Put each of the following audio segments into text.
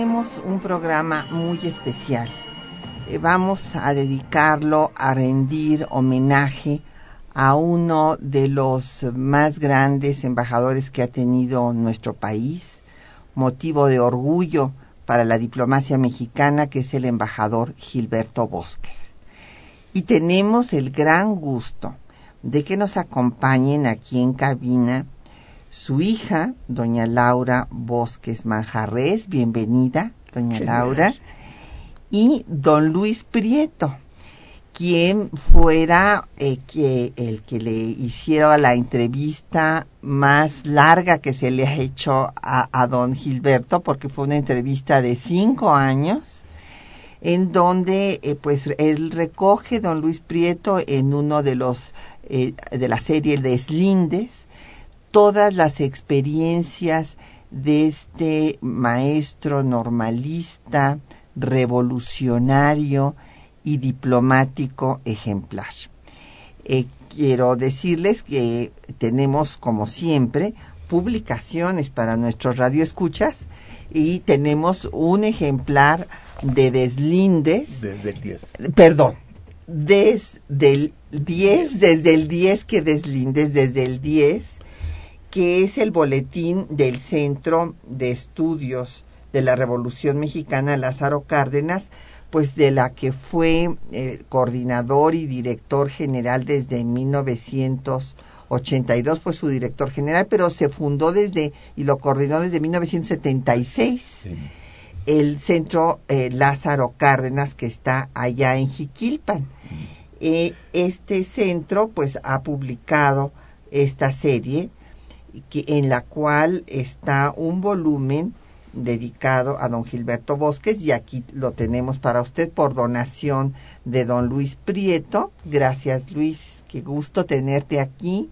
Tenemos un programa muy especial. Eh, Vamos a dedicarlo a rendir homenaje a uno de los más grandes embajadores que ha tenido nuestro país, motivo de orgullo para la diplomacia mexicana, que es el embajador Gilberto Bosques. Y tenemos el gran gusto de que nos acompañen aquí en cabina su hija, doña Laura Bosques Manjarres, bienvenida, doña Laura, y don Luis Prieto, quien fuera eh, que el que le hiciera la entrevista más larga que se le ha hecho a, a don Gilberto, porque fue una entrevista de cinco años, en donde eh, pues él recoge don Luis Prieto en uno de los eh, de la serie Deslindes todas las experiencias de este maestro normalista, revolucionario y diplomático ejemplar. Eh, quiero decirles que tenemos, como siempre, publicaciones para nuestros radioescuchas y tenemos un ejemplar de Deslindes. Desde el 10. Perdón, desde el 10, desde el 10 que Deslindes, desde el 10, que es el boletín del Centro de Estudios de la Revolución Mexicana Lázaro Cárdenas, pues de la que fue eh, coordinador y director general desde 1982, fue su director general, pero se fundó desde y lo coordinó desde 1976. Sí. El centro eh, Lázaro Cárdenas que está allá en Jiquilpan. Eh, este centro pues ha publicado esta serie que, en la cual está un volumen dedicado a don Gilberto Bosques y aquí lo tenemos para usted por donación de don Luis Prieto. Gracias Luis, qué gusto tenerte aquí.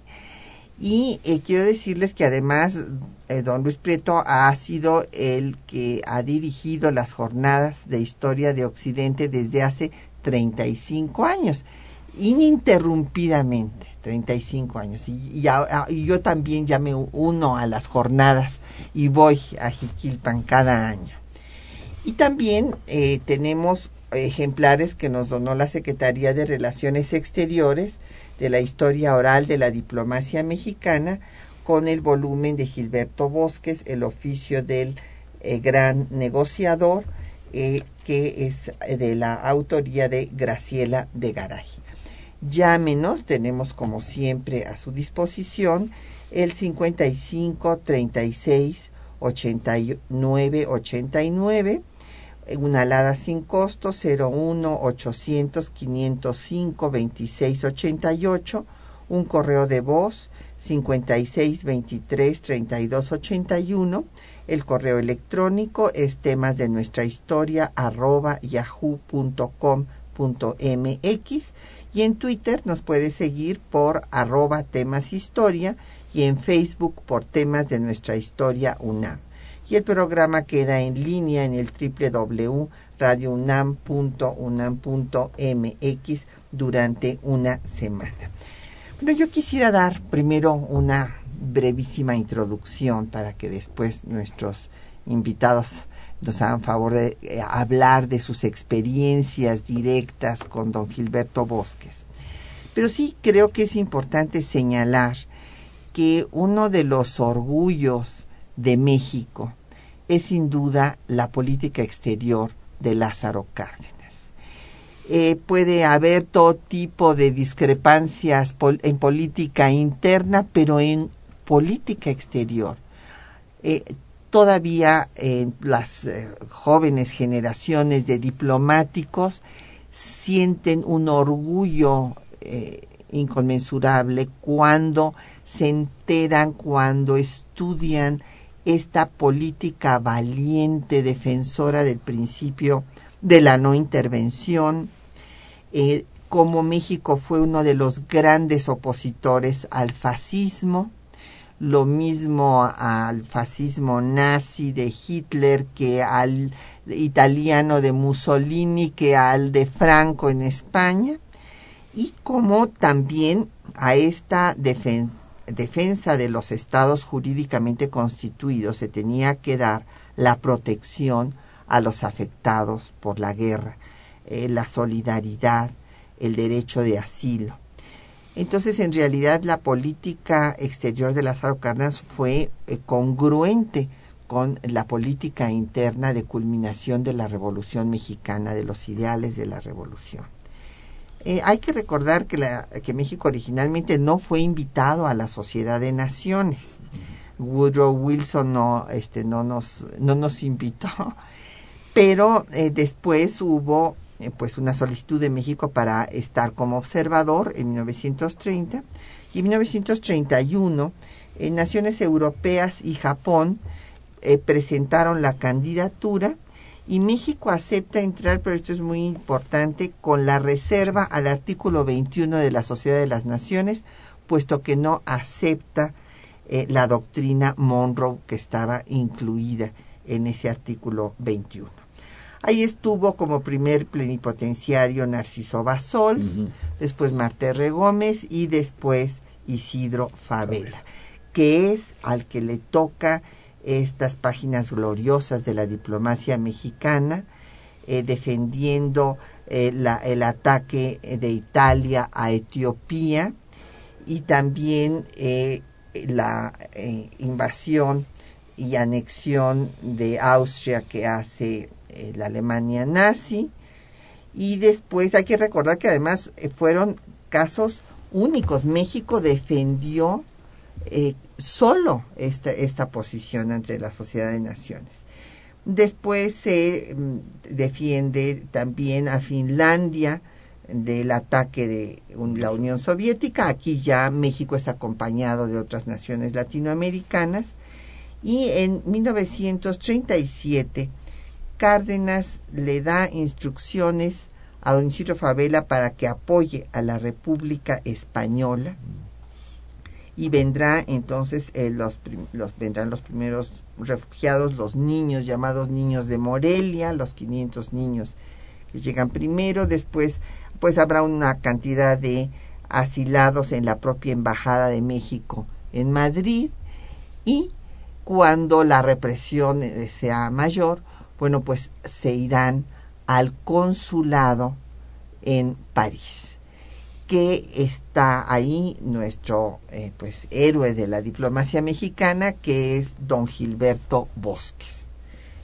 Y eh, quiero decirles que además eh, don Luis Prieto ha sido el que ha dirigido las jornadas de historia de Occidente desde hace 35 años, ininterrumpidamente, 35 años. Y, y, yo también ya me uno a las jornadas y voy a Jiquilpan cada año. Y también eh, tenemos ejemplares que nos donó la Secretaría de Relaciones Exteriores de la historia oral de la diplomacia mexicana con el volumen de Gilberto Bosques, el oficio del eh, gran negociador, eh, que es de la autoría de Graciela de Garay. Llámenos, tenemos como siempre a su disposición el 55 36 89 89 una alada sin costo 01 800 505 26 88 un correo de voz 56 23 32 81 el correo electrónico es temas de nuestra historia arroba yahoo.com.mx y en Twitter nos puede seguir por arroba temas historia y en Facebook por temas de nuestra historia UNAM. Y el programa queda en línea en el www.radiounam.unam.mx durante una semana. Bueno, yo quisiera dar primero una brevísima introducción para que después nuestros invitados nos hagan favor de eh, hablar de sus experiencias directas con don Gilberto Bosques. Pero sí creo que es importante señalar que uno de los orgullos de México es sin duda la política exterior de Lázaro Cárdenas. Eh, puede haber todo tipo de discrepancias en política interna, pero en política exterior. Eh, todavía eh, las eh, jóvenes generaciones de diplomáticos sienten un orgullo eh, inconmensurable cuando se enteran, cuando estudian esta política valiente defensora del principio de la no intervención, eh, como México fue uno de los grandes opositores al fascismo, lo mismo al fascismo nazi de Hitler que al italiano de Mussolini que al de Franco en España y como también a esta defensa, de los estados jurídicamente constituidos se tenía que dar la protección a los afectados por la guerra, eh, la solidaridad, el derecho de asilo. Entonces, en realidad, la política exterior de Lázaro Cárdenas fue eh, congruente con la política interna de culminación de la Revolución Mexicana, de los ideales de la Revolución. Eh, hay que recordar que, México originalmente no fue invitado a la Sociedad de Naciones. Woodrow Wilson no, este, no, nos, no nos invitó, pero eh, después hubo eh, pues una solicitud de México para estar como observador en 1930 y en 1931 naciones europeas y Japón eh, presentaron la candidatura y México acepta entrar, pero esto es muy importante, con la reserva al artículo 21 de la Sociedad de las Naciones, puesto que no acepta eh, la doctrina Monroe que estaba incluida en ese artículo 21. Ahí estuvo como primer plenipotenciario Narciso Basols, después Marterre Gómez y después Isidro Favela, que es al que le toca estas páginas gloriosas de la diplomacia mexicana, eh, defendiendo eh, el ataque de Italia a Etiopía y también eh, la invasión y anexión de Austria que hace la Alemania nazi. Y después hay que recordar que además fueron casos únicos. México defendió solo esta, esta posición entre la sociedad de naciones. Después se mm, defiende también a Finlandia del ataque de la Unión Soviética. Aquí ya México es acompañado de otras naciones latinoamericanas. Y en 1937 Cárdenas le da instrucciones a don Isidro Favela para que apoye a la República Española. Y vendrá entonces eh, los, los, vendrán los primeros refugiados, los niños llamados niños de Morelia, los 500 niños que llegan primero, después pues habrá una cantidad de asilados en la propia embajada de México en Madrid. Y cuando la represión eh, sea mayor, bueno, pues se irán al consulado en París que está ahí nuestro eh, pues héroe de la diplomacia mexicana que es don Gilberto Bosques.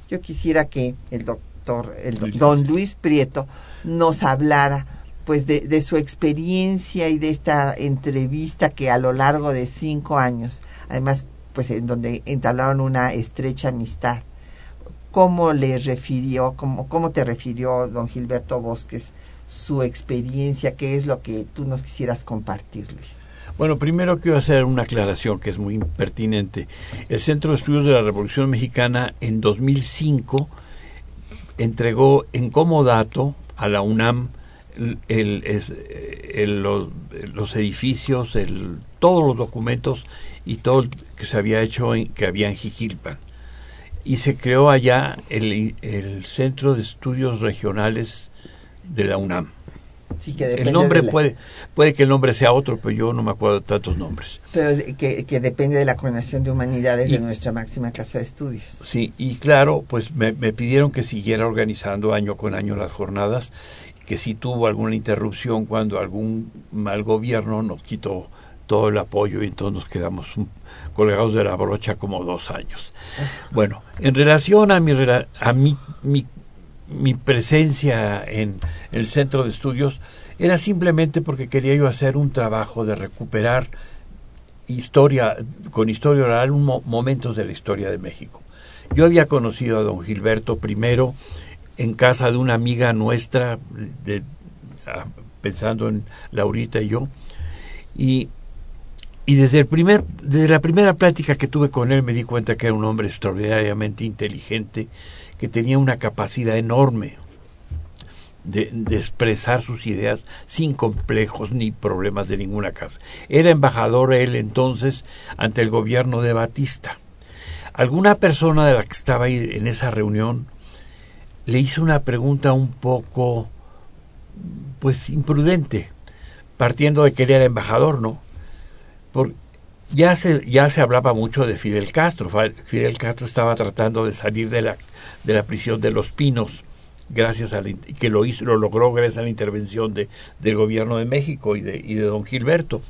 Yo quisiera que el doctor, el don Luis Prieto nos hablara pues de, de, su experiencia y de esta entrevista que a lo largo de cinco años, además pues en donde entablaron una estrecha amistad. ¿Cómo le refirió, cómo, cómo te refirió don Gilberto Bosques su experiencia, qué es lo que tú nos quisieras compartir, Luis. Bueno, primero quiero hacer una aclaración que es muy pertinente. El Centro de Estudios de la Revolución Mexicana en 2005 entregó en comodato a la UNAM el, los, edificios, todos los documentos y todo que se había hecho en, que había en. Y se creó allá el, el Centro de Estudios Regionales de la UNAM. Sí, que el nombre puede puede que el nombre sea otro, pero yo no me acuerdo de tantos nombres. Pero que, que depende de la coordinación de humanidades de nuestra máxima casa de estudios. Sí, y claro, pues me, me, pidieron que siguiera organizando año con año las jornadas, que si tuvo alguna interrupción cuando algún mal gobierno nos quitó todo el apoyo y entonces nos quedamos colgados de la brocha como dos años. Bueno, en relación a mi, a mi, mi presencia en el centro de estudios era simplemente porque quería yo hacer un trabajo de recuperar historia, con historia oral, momentos de la historia de México. Yo había conocido a don Gilberto primero en casa de una amiga nuestra, pensando en Laurita y yo, Y, y desde, el primer, desde la primera plática que tuve con él me di cuenta que era un hombre extraordinariamente inteligente, que tenía una capacidad enorme de, de, expresar sus ideas sin complejos ni problemas de ninguna casa. Era embajador él entonces ante el gobierno de Batista. Alguna persona de la que estaba ahí en esa reunión le hizo una pregunta un poco pues imprudente, partiendo de que él era embajador, ¿no? Por, ya se, ya se hablaba mucho de Fidel Castro. Fidel Castro estaba tratando de salir de la, de la prisión de los Pinos, gracias a que lo hizo, lo logró gracias a la intervención de, del gobierno de México y de, y de don Gilberto.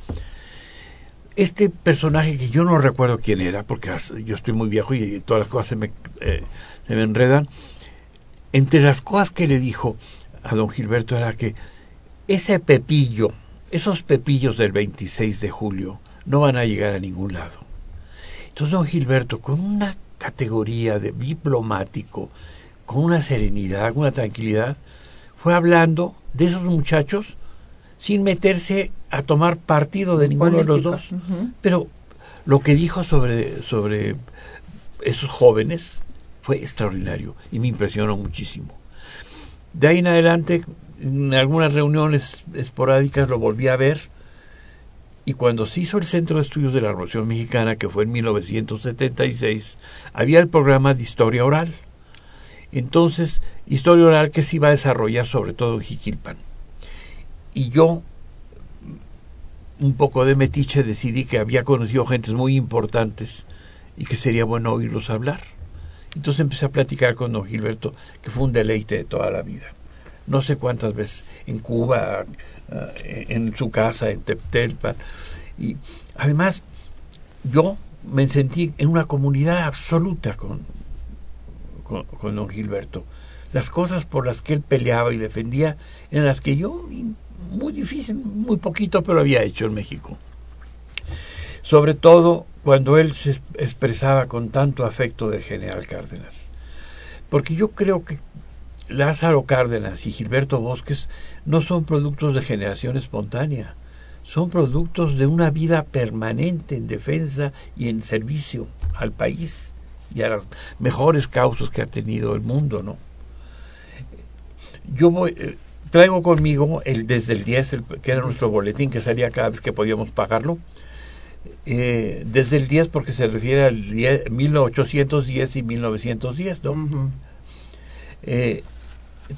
Este personaje que yo no recuerdo quién era, porque yo estoy muy viejo y todas las cosas se me, eh, se me enredan, entre las cosas que le dijo a don Gilberto era que ese pepillo, esos pepillos del 26 de julio, no van a llegar a ningún lado. Entonces don Gilberto, con una categoría de diplomático, con una serenidad, una tranquilidad, fue hablando de esos muchachos sin meterse a tomar partido de ninguno de los dos. Uh -huh. Pero lo que dijo sobre, sobre esos jóvenes fue extraordinario y me impresionó muchísimo. De ahí en adelante, en algunas reuniones esporádicas lo volví a ver y cuando se hizo el Centro de Estudios de la Revolución Mexicana, que fue en 1976, había el programa de historia oral. Entonces, historia oral que se iba a desarrollar sobre todo en Jiquilpan. Y yo, un poco de metiche, decidí que había conocido gentes muy importantes y que sería bueno oírlos hablar. Entonces empecé a platicar con don Gilberto, que fue un deleite de toda la vida. No sé cuántas veces en Cuba, en su casa, en Teptelpan. Y además, yo me sentí en una comunidad absoluta con, con, con, don Gilberto. Las cosas por las que él peleaba y defendía eran las que yo, muy difícil, muy poquito, pero había hecho en México. Sobre todo cuando él se expresaba con tanto afecto del general Cárdenas. Porque yo creo que Lázaro Cárdenas y Gilberto Bosques no son productos de generación espontánea, son productos de una vida permanente en defensa y en servicio al país y a las mejores causas que ha tenido el mundo, ¿no? Yo voy, eh, traigo conmigo el desde el 10, el, que era nuestro boletín que salía cada vez que podíamos pagarlo, eh, desde el 10 porque se refiere al 10, 1810 y 1910, ¿no? Uh -huh. eh,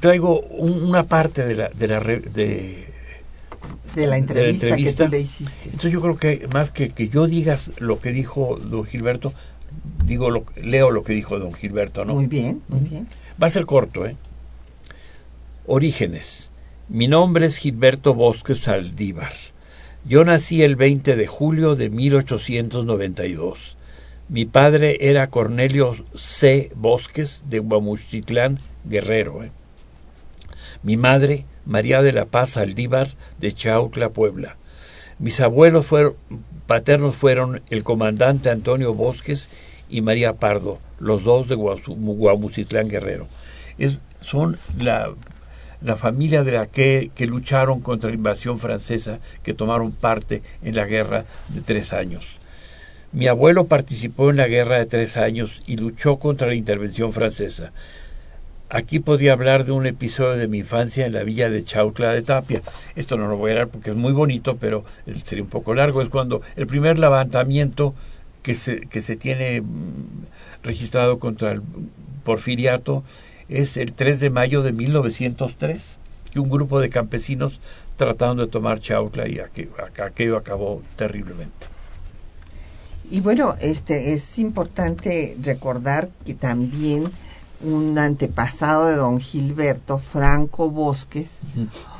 traigo un, una parte de la de la re, de, de, la entrevista, de la entrevista, que tú le hiciste. Entonces yo creo que más que que yo digas lo que dijo don Gilberto, digo lo, leo lo que dijo don Gilberto, ¿no? Muy bien, muy bien. Va a ser corto, ¿eh? Orígenes. Mi nombre es Gilberto Bosques Saldívar. Yo nací el 20 de julio de 1892. Mi padre era Cornelio C. Bosques de Guamuchitlán, Guerrero. ¿eh? Mi madre, María de la Paz Saldívar de Chautla, Puebla. Mis abuelos paternos fueron el comandante Antonio Bosques y María Pardo, los dos de Guamuchitlán, Guerrero. Son la la familia de la que, que lucharon contra la invasión francesa, que tomaron parte en la guerra de tres años. Mi abuelo participó en la guerra de tres años y luchó contra la intervención francesa. Aquí podría hablar de un episodio de mi infancia en la villa de Chautla de Tapia. Esto no lo voy a dar porque es muy bonito, pero sería un poco largo. Es cuando el primer levantamiento que se, que se tiene registrado contra el porfiriato es el 3 de mayo de 1903, que un grupo de campesinos trataron de tomar Chautla y aquello, aquello acabó terriblemente. Y bueno, este es importante recordar que también un antepasado de don Gilberto, Franco Bosques,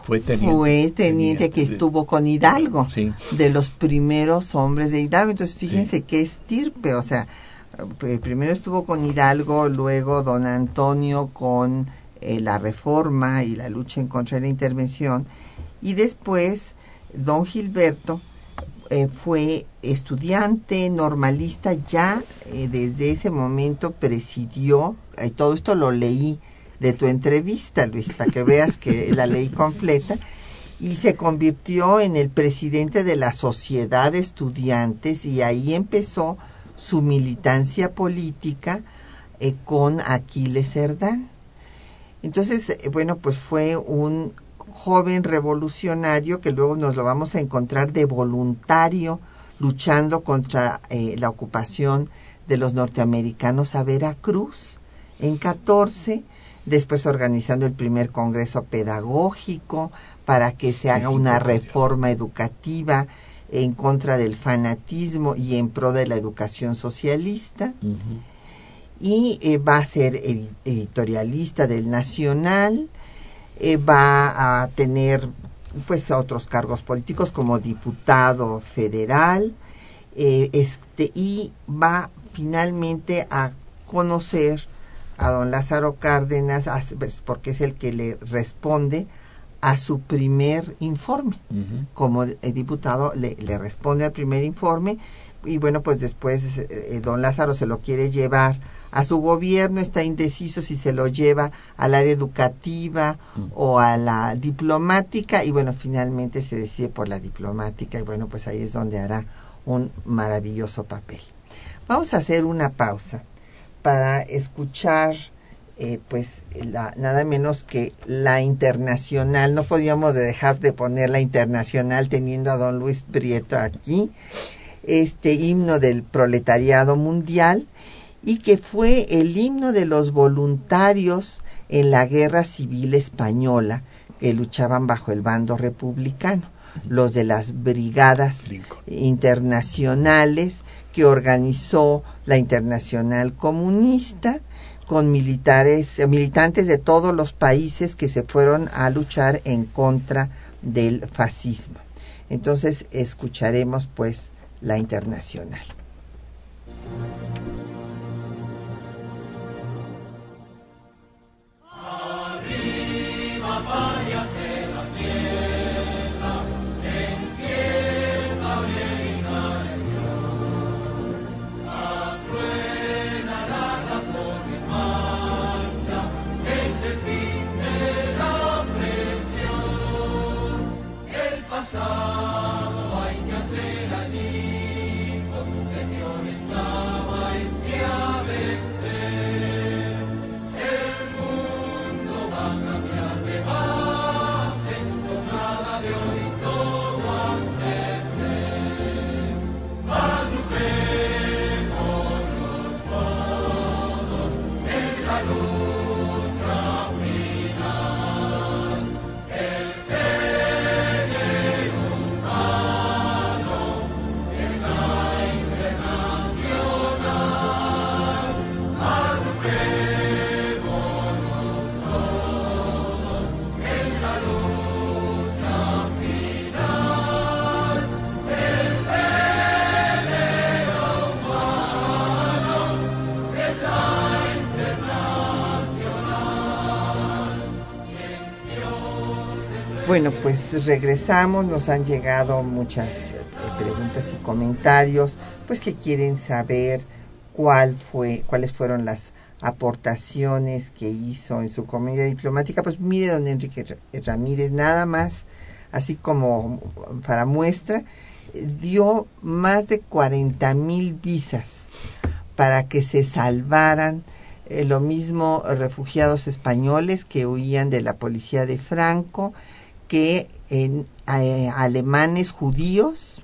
fue teniente, fue teniente que estuvo con Hidalgo, sí. de los primeros hombres de Hidalgo. Entonces, fíjense sí. qué estirpe, o sea, primero estuvo con Hidalgo, luego don Antonio con eh, la reforma y la lucha en contra de la intervención, y después don Gilberto eh, fue estudiante normalista, ya eh, desde ese momento presidió, y todo esto lo leí de tu entrevista, Luis, para que veas que la leí completa, y se convirtió en el presidente de la Sociedad de Estudiantes y ahí empezó su militancia política eh, con Aquiles Cerdán. Entonces, eh, bueno, pues fue un joven revolucionario que luego nos lo vamos a encontrar de voluntario luchando contra eh, la ocupación de los norteamericanos a Veracruz en 14, después organizando el primer congreso pedagógico para que se haga una reforma educativa en contra del fanatismo y en pro de la educación socialista. Y eh, va a ser editorialista del Nacional, eh, va a tener pues otros cargos políticos como diputado federal eh, este y va finalmente a conocer a don Lázaro Cárdenas pues, porque es el que le responde a su primer informe. Como diputado le, le, responde al primer informe y bueno, pues después eh, don Lázaro se lo quiere llevar a su gobierno, está indeciso si se lo lleva al área educativa mm. o a la diplomática y bueno, finalmente se decide por la diplomática y bueno, pues ahí es donde hará un maravilloso papel. Vamos a hacer una pausa para escuchar eh, pues la, nada menos que la internacional. No podíamos dejar de poner la internacional teniendo a don Luis Prieto aquí. Este himno del proletariado mundial y que fue el himno de los voluntarios en la guerra civil española que luchaban bajo el bando republicano, los de las brigadas internacionales que organizó la Internacional Comunista con militares, militantes de todos los países que se fueron a luchar en contra del fascismo. Entonces escucharemos pues la internacional. Bueno, pues regresamos, nos han llegado muchas eh, preguntas y comentarios, pues que quieren saber cuál fue, cuáles fueron las aportaciones que hizo en su comedia diplomática. Pues mire, don Enrique Ramírez, nada más, así como para muestra, dio más de 40 mil visas para que se salvaran eh, lo mismo refugiados españoles que huían de la policía de Franco, que en eh, alemanes judíos,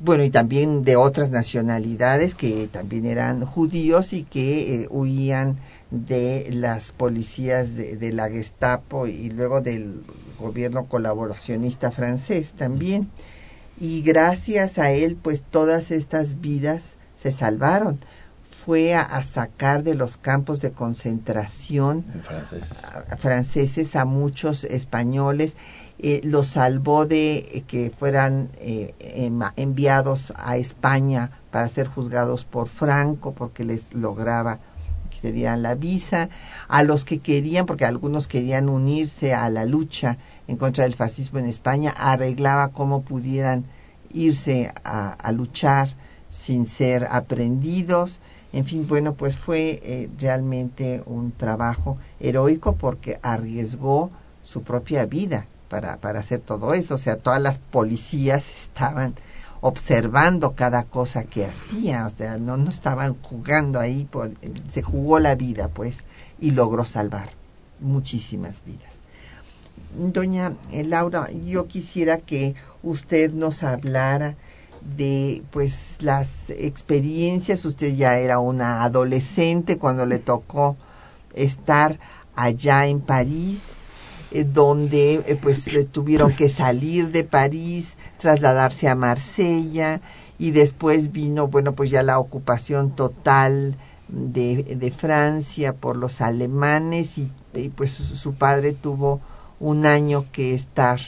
bueno, y también de otras nacionalidades que también eran judíos y que eh, huían de las policías de, de, la Gestapo y luego del gobierno colaboracionista francés también. Y gracias a él, pues todas estas vidas se salvaron fue a, sacar de los campos de concentración franceses. A, muchos españoles, eh, los salvó de que fueran eh, enviados a España para ser juzgados por Franco, porque les lograba que se dieran la visa, a los que querían, porque algunos querían unirse a la lucha en contra del fascismo en España, arreglaba cómo pudieran irse a luchar sin ser aprendidos en fin, bueno, pues fue eh, realmente un trabajo heroico porque arriesgó su propia vida para, para hacer todo eso. O sea, todas las policías estaban observando cada cosa que hacía, o sea, no, no estaban jugando ahí, se jugó la vida, pues, y logró salvar muchísimas vidas. Doña eh, Laura, yo quisiera que usted nos hablara de pues las experiencias, usted ya era una adolescente cuando le tocó estar allá en París, eh, donde eh, pues tuvieron que salir de París, trasladarse a Marsella y después vino, bueno, pues ya la ocupación total de, de Francia por los alemanes y, pues su padre tuvo un año que estar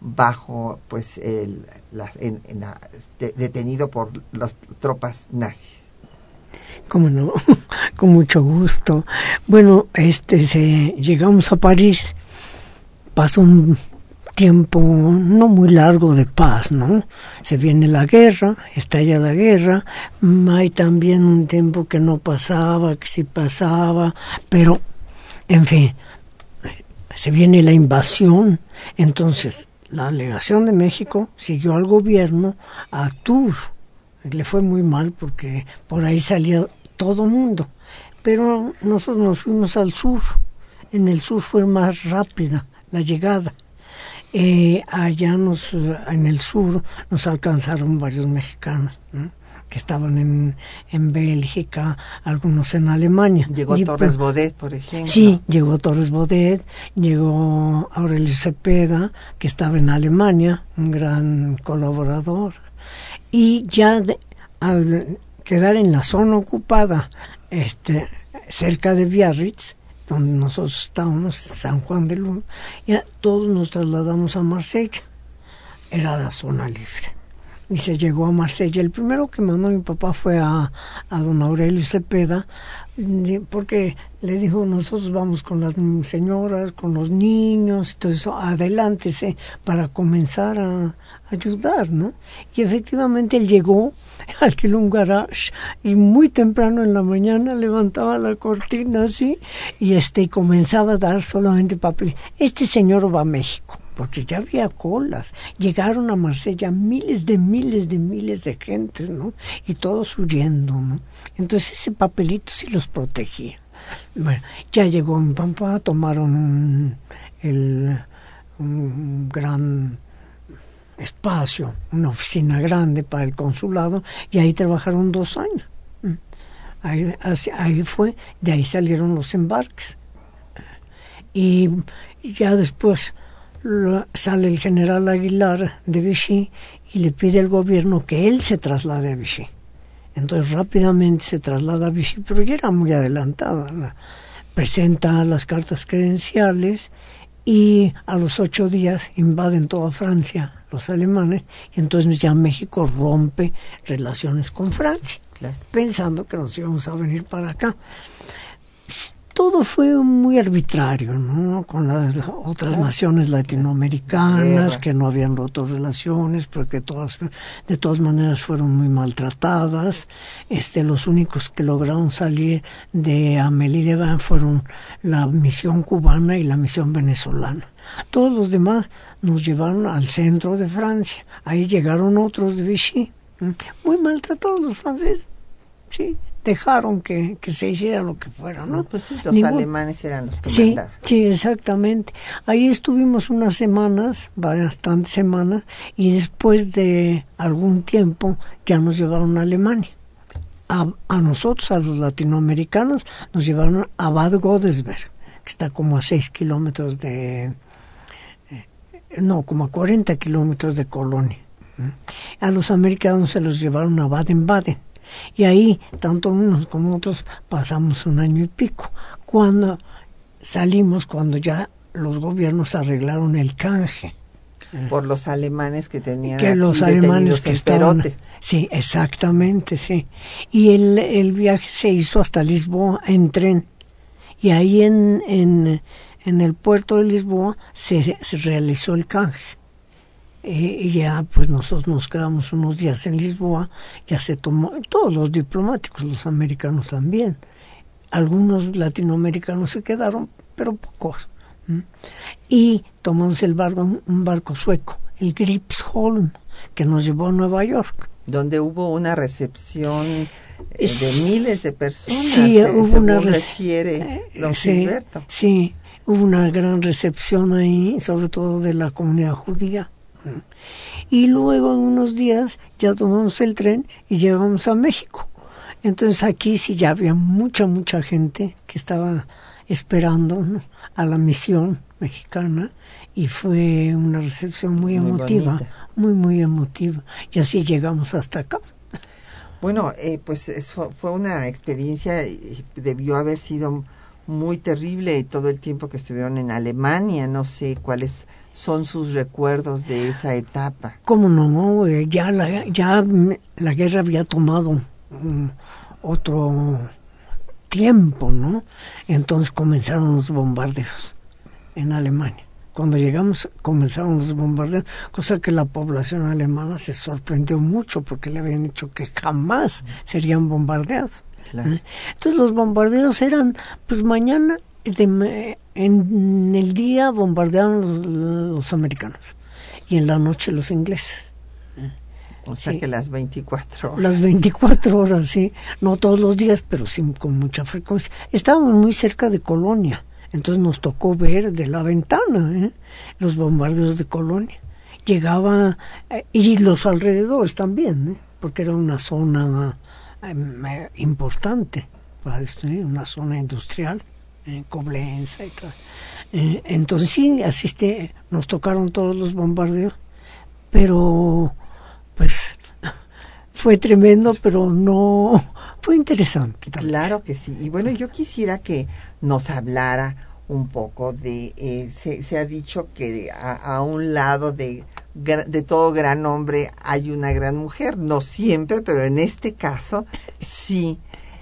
bajo pues el, en, detenido por las tropas nazis. Cómo no, con mucho gusto. Bueno, este se llegamos a París, pasó un tiempo no muy largo de paz, ¿no? Se viene la guerra, estalla la guerra, hay también un tiempo que no pasaba, que sí pasaba, pero, en fin, se viene la invasión, entonces la delegación de México siguió al gobierno a Tours. Le fue muy mal porque por ahí salía todo mundo. Pero nosotros nos fuimos al sur. En el sur fue más rápida la llegada. Eh, allá nos, en el sur nos alcanzaron varios mexicanos que estaban en, en Bélgica, algunos en Alemania. Llegó Torres Bodet, por ejemplo. Sí, llegó Torres Bodet, llegó Aurelio Cepeda, que estaba en Alemania, un gran colaborador. Y ya al quedar en la zona ocupada, este, cerca de Biarritz, donde nosotros estábamos, San Juan de Luna, ya todos nos trasladamos a Marsella. Era la zona libre y se llegó a Marsella. El primero que mandó mi papá fue a, a don Aurelio Cepeda, porque le dijo, nosotros vamos con las señoras, con los niños, entonces adelántese para comenzar a ayudar, ¿no? Y efectivamente él llegó, alquiló un garage y muy temprano en la mañana levantaba la cortina así y este comenzaba a dar solamente papel. Este señor va a México porque ya había colas. Llegaron a Marsella miles de miles de miles de gentes, ¿no? Y todos huyendo, ¿no? Entonces ese papelito sí los protegía. Bueno, ya llegó en Pampa, tomaron el, un gran espacio, una oficina grande para el consulado y ahí trabajaron dos años. Ahí, ahí fue, de ahí salieron los embarques. Y ya después sale el general Aguilar de Vichy y le pide al gobierno que él se traslade a Vichy. Entonces rápidamente se traslada a Vichy, pero ya era muy adelantada. Presenta las cartas credenciales y a los ocho días invaden toda Francia los alemanes y entonces ya México rompe relaciones con Francia, pensando que nos íbamos a venir para acá todo fue muy arbitrario, ¿no? Con las otras naciones latinoamericanas que no habían roto relaciones, porque todas, de todas maneras fueron muy maltratadas. Este, los únicos que lograron salir de Amélie de fueron la misión cubana y la misión venezolana. Todos los demás nos llevaron al centro de Francia. Ahí llegaron otros de Vichy, muy maltratados los franceses, sí dejaron que, que, se hiciera lo que fuera, ¿no? Pues sí, los alemanes eran los que sí, Sí, exactamente. Ahí estuvimos unas semanas, bastantes semanas, y después de algún tiempo ya nos llevaron a Alemania. A, a nosotros, a los latinoamericanos, nos llevaron a Bad Godesberg, que está como a seis kilómetros de... Eh, no, como a 40 kilómetros de Colonia. A los americanos se los llevaron a Baden-Baden y ahí, tanto unos como otros, pasamos un año y pico. Cuando salimos, cuando ya los gobiernos arreglaron el canje. Por los alemanes que tenían que los alemanes que estaban, Sí, exactamente, sí. Y el, el viaje se hizo hasta Lisboa en tren. Y ahí en, en, en el puerto de Lisboa se, se realizó el canje y ya pues nosotros nos quedamos unos días en Lisboa, ya se tomó, todos los diplomáticos, los americanos también, algunos latinoamericanos se quedaron, pero pocos. Y tomamos el barco, un barco sueco, el Gripsholm, que nos llevó a Nueva York. Donde hubo una recepción eh, de miles de personas, sí, eh, hubo según una refiere don sí. Sí, hubo una gran recepción ahí, sobre todo de la comunidad judía. Y luego de unos días ya tomamos el tren y llegamos a México. Entonces aquí sí ya había mucha, mucha gente que estaba esperando ¿no? a la misión mexicana y fue una recepción muy, Muy emotiva, bonita. muy, muy emotiva. Y así llegamos hasta acá. Bueno, eh, pues eso fue una experiencia, debió haber sido muy terrible todo el tiempo que estuvieron en Alemania. No sé cuáles son sus recuerdos de esa etapa. ¿Cómo no? Eh, Ya la, ya la guerra había tomado mm, otro tiempo, ¿no? Entonces comenzaron los bombardeos en Alemania. Cuando llegamos comenzaron los bombardeos, cosa que la población alemana se sorprendió mucho porque le habían dicho que jamás serían bombardeados. Claro. ¿eh? Entonces los bombardeos eran, pues mañana, de en el día bombardeaban los, los americanos y en la noche los ingleses. O sea Sí. que las 24 horas. Las 24 horas, sí. No todos los días, pero sí con mucha frecuencia. Estábamos muy cerca de Colonia, entonces nos tocó ver de la ventana ¿eh? los bombardeos de Colonia. Llegaba, eh, y los alrededores también, ¿eh? porque era una zona eh, importante para destruir, una zona industrial, en Coblenza y tal. Eh, entonces sí, asiste, nos tocaron todos los bombardeos, pero pues fue tremendo, pero no fue interesante. también. Claro que sí. Y bueno, yo quisiera que nos hablara un poco de, eh, se, se ha dicho que a, a un lado de, de todo gran hombre hay una gran mujer. No siempre, pero en este caso sí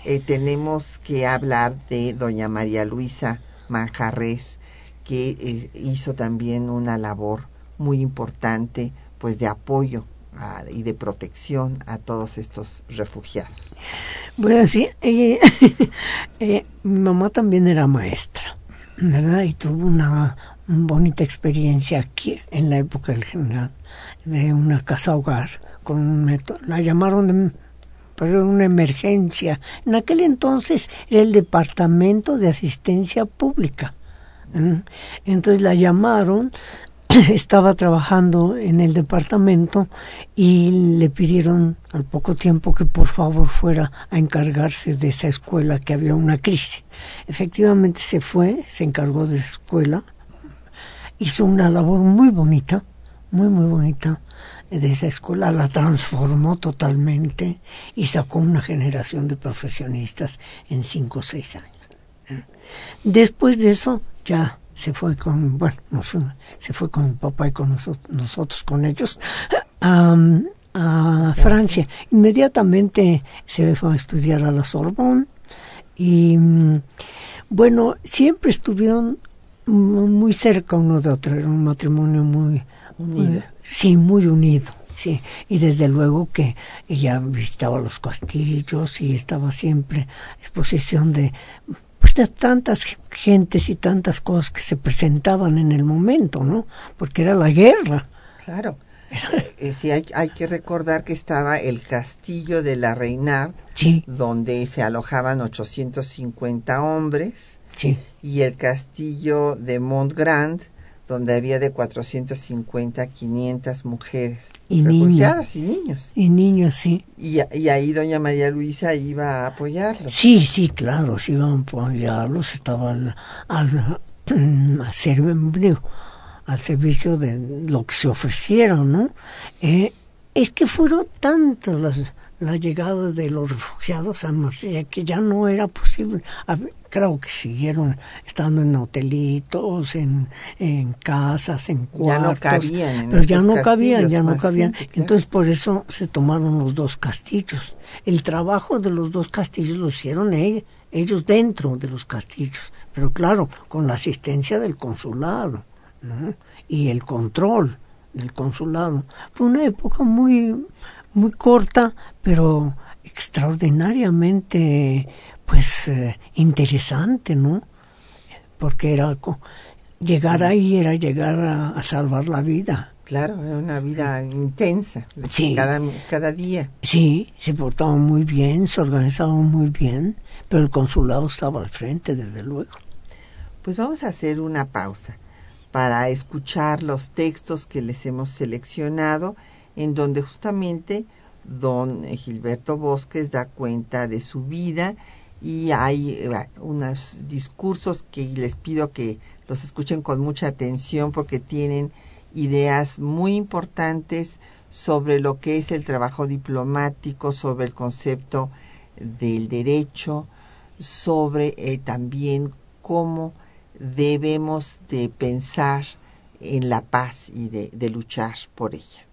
eh, tenemos que hablar de doña María Luisa Manjarres, que eh, hizo también una labor muy importante pues de apoyo a- y de protección a todos estos refugiados. Bueno, sí, eh, mi mamá también era maestra, ¿verdad? Y tuvo una bonita experiencia aquí en la época del general, de una casa hogar, con un método, la llamaron de, pero era una emergencia. En aquel entonces era el Departamento de Asistencia Pública. ¿eh? Entonces la llamaron estaba trabajando en el departamento y le pidieron al poco tiempo que por favor fuera a encargarse de esa escuela que había una crisis. Efectivamente se fue, se encargó de esa escuela, hizo una labor muy bonita, muy muy bonita de esa escuela, la transformó totalmente y sacó una generación de profesionistas en cinco o seis años. Después de eso ya se fue con, bueno, no fue- se fue con mi papá y con nosotros, nosotros con ellos a, a Francia. Inmediatamente se fue a estudiar a la Sorbonne y mm, bueno, siempre estuvieron mu- muy cerca uno de otro, era un matrimonio muy Unido. Eh, sí, muy unido. Sí, y desde luego que ella visitaba los castillos y estaba siempre a exposición de pues de tantas gentes y tantas cosas que se presentaban en el momento, ¿no? Porque era la guerra. Claro. Eh, sí, hay, hay que recordar que estaba el castillo de la Reynard, Sí, donde se alojaban 850 hombres, sí, y el castillo de Montgrand, donde había de 450 a 500 mujeres Y refugiadas y niños. y niños, sí. Y, y ahí doña María Luisa iba a apoyarlos. Sí, sí, claro, sí iban a apoyarlos, estaban al, al, ser- digo, al servicio de lo que se ofrecieron, ¿no? Eh, es que fueron tantas las la llegada de los refugiados a Marsella que ya no era posible. Claro que siguieron estando en hotelitos, en, en casas, en Ya no cuartos. cabían en pero ya no cabían, ya no cabían. claro. Entonces por eso se tomaron los dos castillos. El trabajo de los dos castillos lo hicieron e- ellos dentro de los castillos, pero claro, con la asistencia del consulado ¿no? y el control del consulado. Fue una época muy, muy corta, pero extraordinariamente pues eh, interesante, ¿no? Porque era Llegar ahí era llegar a, salvar la vida. Claro, era una vida intensa, sí. cada, cada día. Sí, se portaban muy bien, se organizaban muy bien, pero el consulado estaba al frente, desde luego. Pues vamos a hacer una pausa para escuchar los textos que les hemos seleccionado, en donde justamente don Gilberto Bosques da cuenta de su vida y hay eh, unos discursos que les pido que los escuchen con mucha atención porque tienen ideas muy importantes sobre lo que es el trabajo diplomático, sobre el concepto del derecho, sobre eh, también cómo debemos de pensar en la paz y de luchar por ella.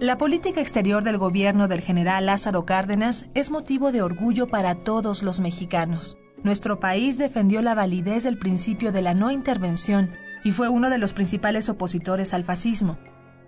La política exterior del gobierno del general Lázaro Cárdenas es motivo de orgullo para todos los mexicanos. Nuestro país defendió la validez del principio de la no intervención y fue uno de los principales opositores al fascismo.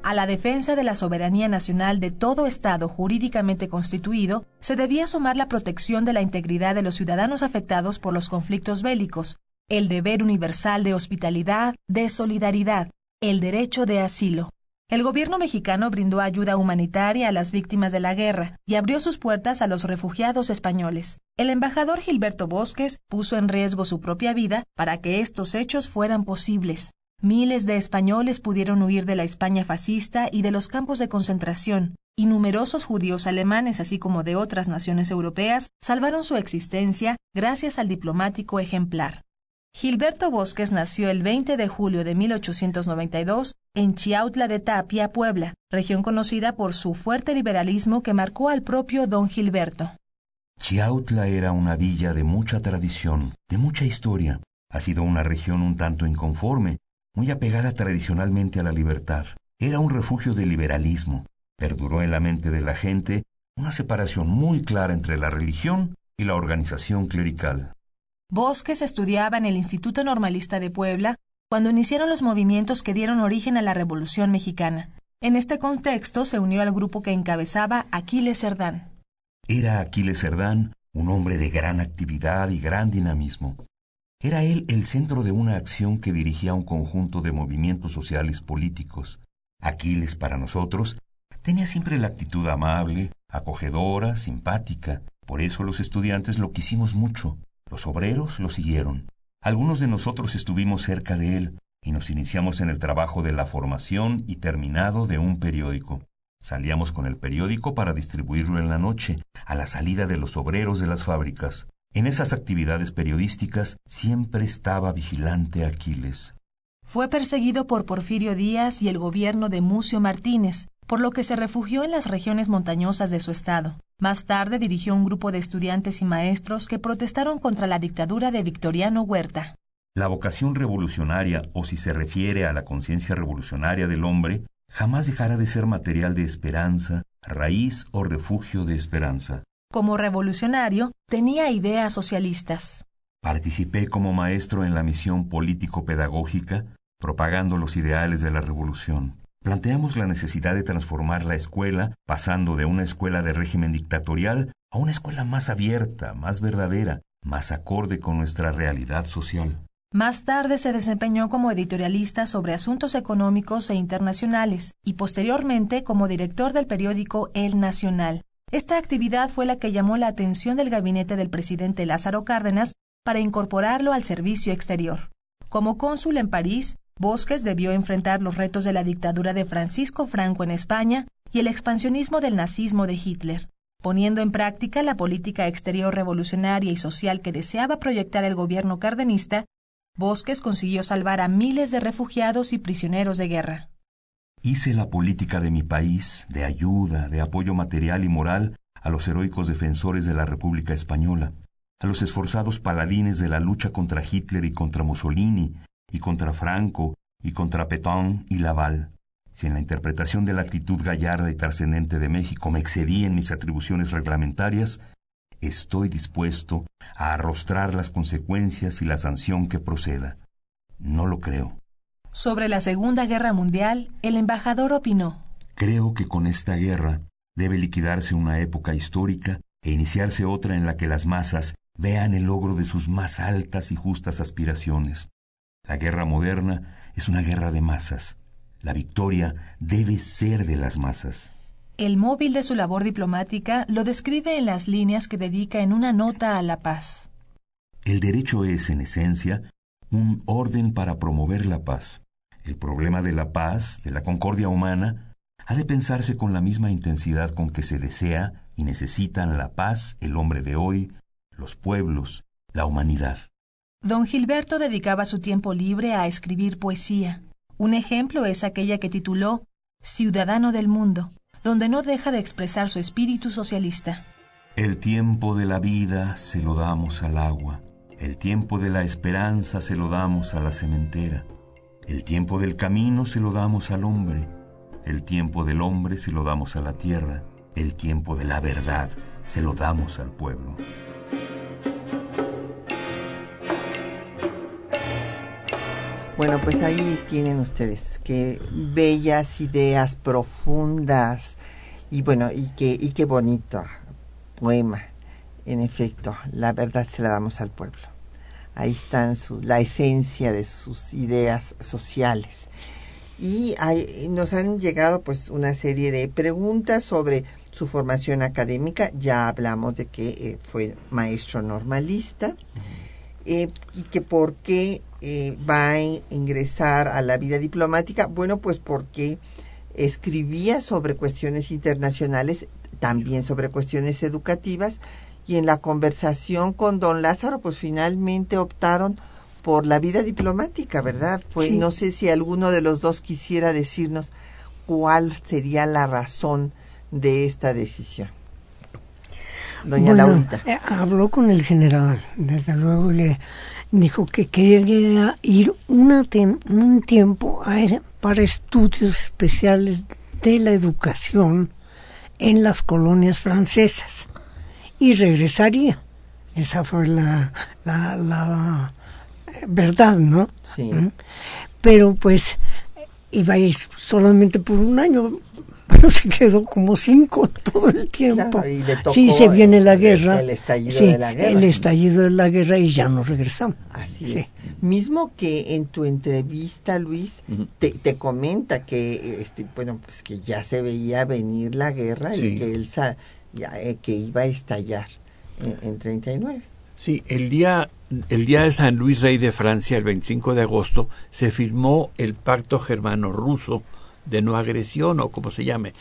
A la defensa de la soberanía nacional de todo Estado jurídicamente constituido se debía sumar la protección de la integridad de los ciudadanos afectados por los conflictos bélicos, el deber universal de hospitalidad, de solidaridad, el derecho de asilo. El gobierno mexicano brindó ayuda humanitaria a las víctimas de la guerra y abrió sus puertas a los refugiados españoles. El embajador Gilberto Bosques puso en riesgo su propia vida para que estos hechos fueran posibles. Miles de españoles pudieron huir de la España fascista y de los campos de concentración, y numerosos judíos alemanes, así como de otras naciones europeas, salvaron su existencia gracias al diplomático ejemplar. Gilberto Bosques nació el 20 de julio de 1892 en Chiautla de Tapia, Puebla, región conocida por su fuerte liberalismo que marcó al propio don Gilberto. Chiautla era una villa de mucha tradición, de mucha historia. Ha sido una región un tanto inconforme, muy apegada tradicionalmente a la libertad. Era un refugio de liberalismo. Perduró en la mente de la gente una separación muy clara entre la religión y la organización clerical. Bosques estudiaba en el Instituto Normalista de Puebla cuando iniciaron los movimientos que dieron origen a la Revolución Mexicana. En este contexto se unió al grupo que encabezaba Aquiles Cerdán. Era Aquiles Cerdán un hombre de gran actividad y gran dinamismo. Era él el centro de una acción que dirigía un conjunto de movimientos sociales políticos. Aquiles, para nosotros, tenía siempre la actitud amable, acogedora, simpática. Por eso los estudiantes lo quisimos mucho. Los obreros lo siguieron. Algunos de nosotros estuvimos cerca de él y nos iniciamos en el trabajo de la formación y terminado de un periódico. Salíamos con el periódico para distribuirlo en la noche, a la salida de los obreros de las fábricas. En esas actividades periodísticas siempre estaba vigilante Aquiles. Fue perseguido por Porfirio Díaz y el gobierno de Mucio Martínez, por lo que se refugió en las regiones montañosas de su estado. Más tarde dirigió un grupo de estudiantes y maestros que protestaron contra la dictadura de Victoriano Huerta. La vocación revolucionaria, o si se refiere a la conciencia revolucionaria del hombre, jamás dejará de ser material de esperanza, raíz o refugio de esperanza. Como revolucionario, tenía ideas socialistas. Participé como maestro en la misión político-pedagógica, propagando los ideales de la revolución. Planteamos la necesidad de transformar la escuela, pasando de una escuela de régimen dictatorial a una escuela más abierta, más verdadera, más acorde con nuestra realidad social. Más tarde se desempeñó como editorialista sobre asuntos económicos e internacionales y posteriormente como director del periódico El Nacional. Esta actividad fue la que llamó la atención del gabinete del presidente Lázaro Cárdenas para incorporarlo al servicio exterior. Como cónsul en París, Bosques debió enfrentar los retos de la dictadura de Francisco Franco en España y el expansionismo del nazismo de Hitler. Poniendo en práctica la política exterior revolucionaria y social que deseaba proyectar el gobierno cardenista, Bosques consiguió salvar a miles de refugiados y prisioneros de guerra. Hice la política de mi país de ayuda, de apoyo material y moral a los heroicos defensores de la República Española, a los esforzados paladines de la lucha contra Hitler y contra Mussolini, y contra Franco, y contra Petón y Laval. Si en la interpretación de la actitud gallarda y trascendente de México me excedí en mis atribuciones reglamentarias, estoy dispuesto a arrostrar las consecuencias y la sanción que proceda. No lo creo. Sobre la Segunda Guerra Mundial, el embajador opinó. Creo que con esta guerra debe liquidarse una época histórica e iniciarse otra en la que las masas vean el logro de sus más altas y justas aspiraciones. La guerra moderna es una guerra de masas. La victoria debe ser de las masas. El móvil de su labor diplomática lo describe en las líneas que dedica en una nota a la paz. El derecho es, en esencia, un orden para promover la paz. El problema de la paz, de la concordia humana, ha de pensarse con la misma intensidad con que se desea y necesitan la paz el hombre de hoy, los pueblos, la humanidad. Don Gilberto dedicaba su tiempo libre a escribir poesía. Un ejemplo es aquella que tituló Ciudadano del Mundo, donde no deja de expresar su espíritu socialista. El tiempo de la vida se lo damos al agua, el tiempo de la esperanza se lo damos a la cementera, el tiempo del camino se lo damos al hombre, el tiempo del hombre se lo damos a la tierra, el tiempo de la verdad se lo damos al pueblo. Bueno, pues ahí tienen ustedes qué bellas ideas profundas y bueno, y qué, y qué bonito poema. En efecto, la verdad se la damos al pueblo. Ahí están su, la esencia de sus ideas sociales. Y nos han llegado pues una serie de preguntas sobre su formación académica. Ya hablamos de que eh, fue maestro normalista eh, y que por qué eh, va a ingresar a la vida diplomática? Bueno, pues porque escribía sobre cuestiones internacionales, también sobre cuestiones educativas, y en la conversación con don Lázaro, pues finalmente optaron por la vida diplomática, ¿verdad? Fue, no sé si alguno de los dos quisiera decirnos cuál sería la razón de esta decisión. Doña Laurita. Eh, habló con el general, desde luego le dijo que quería ir un tiempo para estudios especiales de la educación en las colonias francesas y regresaría. Esa fue la, la, verdad, ¿no? Sí. ¿Mm? Pero pues iba a ir solamente por un año, pero se quedó como cinco todo el tiempo. sí, se viene la guerra. El, estallido de la guerra. El estallido de la guerra y ya nos regresamos. Así es. Mismo que en tu entrevista, Luis, te, te, comenta que, este, bueno, pues que ya se veía venir la guerra y que él ya, eh, que iba a estallar en, en 39. Sí, el día, el día de San Luis Rey de Francia, el 25 de agosto, se firmó el pacto germano-ruso de no agresión o como se llame.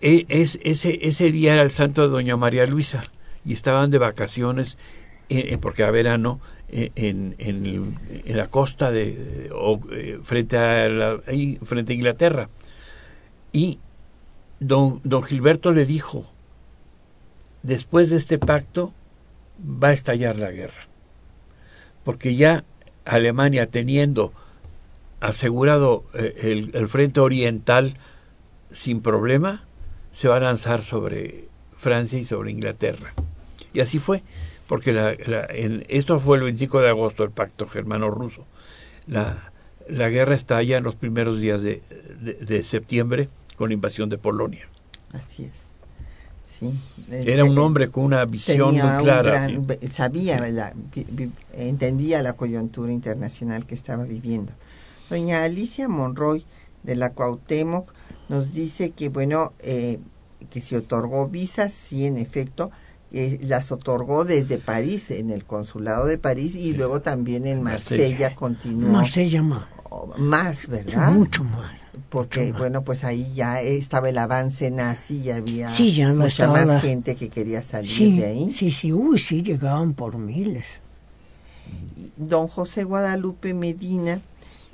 E, es, ese, ese día era el santo de Doña María Luisa y estaban de vacaciones eh, eh, porque a verano eh, en, en, la costa de o, frente a la, ahí, frente a Inglaterra y don, don Gilberto le dijo después de este pacto va a estallar la guerra porque ya Alemania teniendo asegurado eh, el, frente oriental sin problema, se va a lanzar sobre Francia y sobre Inglaterra. Y así fue, porque la, en, esto fue el 25 de agosto, el pacto germano-ruso. La, la guerra estalla en los primeros días de, de, septiembre con la invasión de Polonia. Así es. Sí. Era un hombre con una visión muy clara. sabía, entendía la coyuntura internacional que estaba viviendo. Doña Alicia Monroy de la Cuauhtémoc nos dice que, bueno, eh, que se otorgó visas, sí, en efecto, eh, las otorgó desde París, en el consulado de París, y luego también en Marsella, continuó. Marsella más. Más, ¿verdad? Mucho más. Porque, bueno, pues ahí ya estaba el avance nazi y había mucha más gente que quería salir de ahí. Sí, sí, uy, sí, llegaban por miles. Don José Guadalupe Medina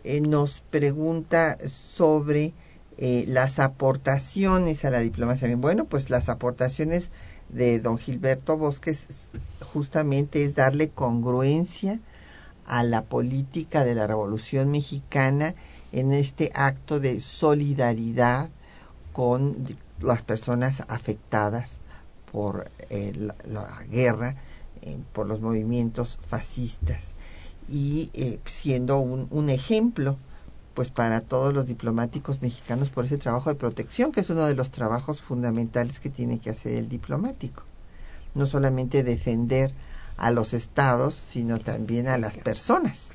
eh, nos pregunta sobre eh, las aportaciones a la diplomacia. Bueno, pues las aportaciones de don Gilberto Bosques justamente es darle congruencia a la política de la Revolución Mexicana en este acto de solidaridad con las personas afectadas por eh, la, guerra, por los movimientos fascistas y eh, siendo un, un, ejemplo pues para todos los diplomáticos mexicanos por ese trabajo de protección, que es uno de los trabajos fundamentales que tiene que hacer el diplomático. No solamente defender a los estados, sino también a las personas.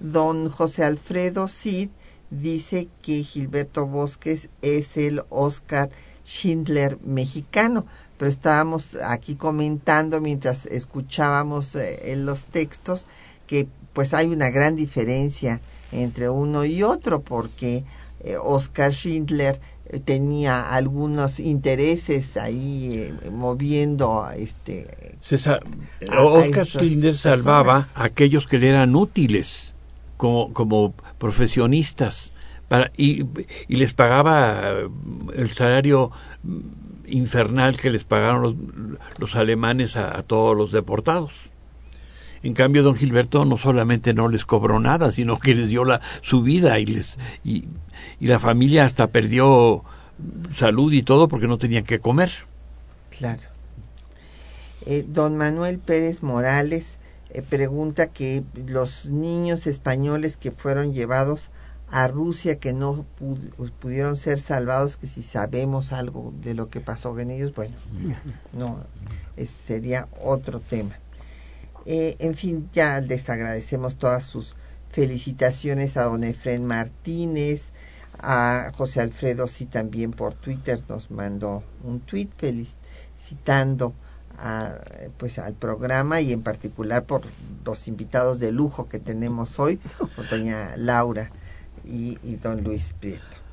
Don José Alfredo Cid dice que Gilberto Bosques es el Oscar Schindler mexicano, pero estábamos aquí comentando mientras escuchábamos eh, los textos que pues hay una gran diferencia entre uno y otro porque eh, Oscar Schindler eh, tenía algunos intereses ahí moviendo este Oscar Schindler salvaba a aquellos que le eran útiles como, como profesionistas para, y, y les pagaba el salario infernal que les pagaron los, los alemanes a, todos los deportados. En cambio, don Gilberto no solamente no les cobró nada, sino que les dio la, su vida y, les, y, y la familia hasta perdió salud y todo porque no tenían que comer. Claro. Eh, don Manuel Pérez Morales eh, pregunta que los niños españoles que fueron llevados a Rusia que no pudieron ser salvados, que si sabemos algo de lo que pasó en ellos, bueno, no, sería otro tema. Eh, en fin, ya les agradecemos todas sus felicitaciones a don Efren Martínez, a José Alfredo, sí también por Twitter nos mandó un tweet felicitando pues al programa y en particular por los invitados de lujo que tenemos hoy, doña Laura y, don Luis Prieto.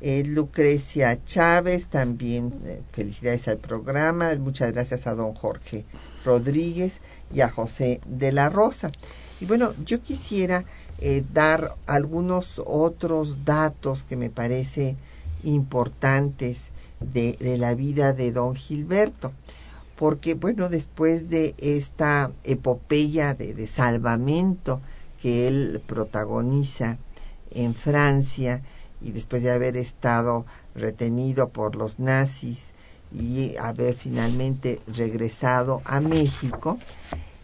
Eh, Lucrecia Chávez, también eh, felicidades al programa, muchas gracias a don Jorge Rodríguez y a José de la Rosa. Y bueno, yo quisiera eh, dar algunos otros datos que me parece importantes de, de la vida de don Gilberto porque bueno, después de esta epopeya de, salvamento que él protagoniza en Francia y después de haber estado retenido por los nazis y haber finalmente regresado a México,